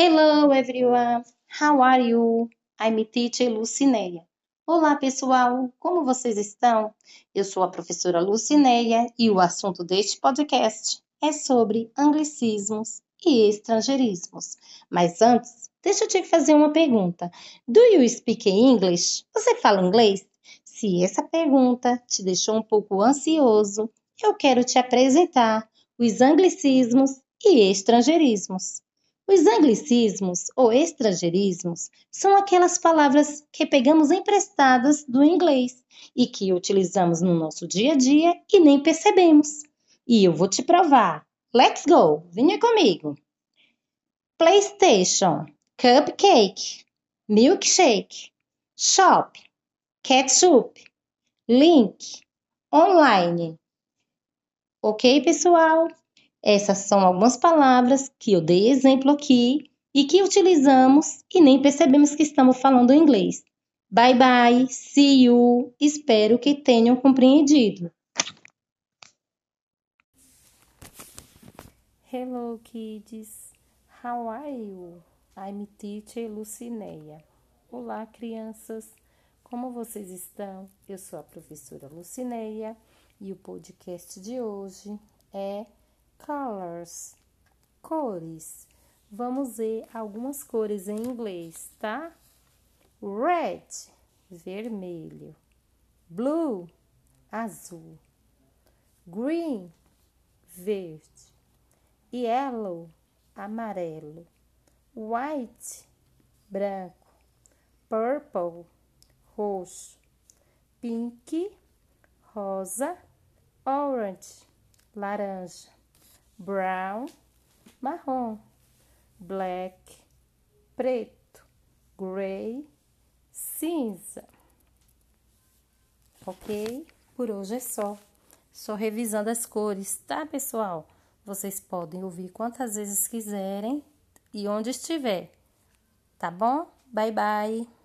Hello everyone, how are you? I'm teacher Lucineia. Olá pessoal, como vocês estão? Eu sou a professora Lucineia e o assunto deste podcast é sobre anglicismos e estrangeirismos. Mas antes, deixa eu te fazer uma pergunta. Do you speak English? Você fala inglês? Se essa pergunta te deixou um pouco ansioso, eu quero te apresentar os anglicismos e estrangeirismos. Os anglicismos ou estrangeirismos são aquelas palavras que pegamos emprestadas do inglês e que utilizamos no nosso dia a dia e nem percebemos. E eu vou te provar. Let's go! Venha comigo! PlayStation, Cupcake, Milkshake, Shop, Ketchup, Link, Online. Ok, pessoal? Essas são algumas palavras que eu dei exemplo aqui e que utilizamos e nem percebemos que estamos falando inglês. Bye bye, see you. Espero que tenham compreendido. Hello kids, how are you? I'm teacher Lucineia. Olá crianças, como vocês estão? Eu sou a professora Lucineia e o podcast de hoje é colors, cores. Vamos ver algumas cores em inglês, tá? Red, vermelho. Blue, azul. Green, verde. Yellow, amarelo. White, branco. Purple, roxo. Pink, rosa. Orange, laranja brown, marrom, black, preto, gray, cinza. Ok? Por hoje é só. Só revisando as cores, tá, pessoal? Vocês podem ouvir quantas vezes quiserem e onde estiver. Tá bom? Bye, bye.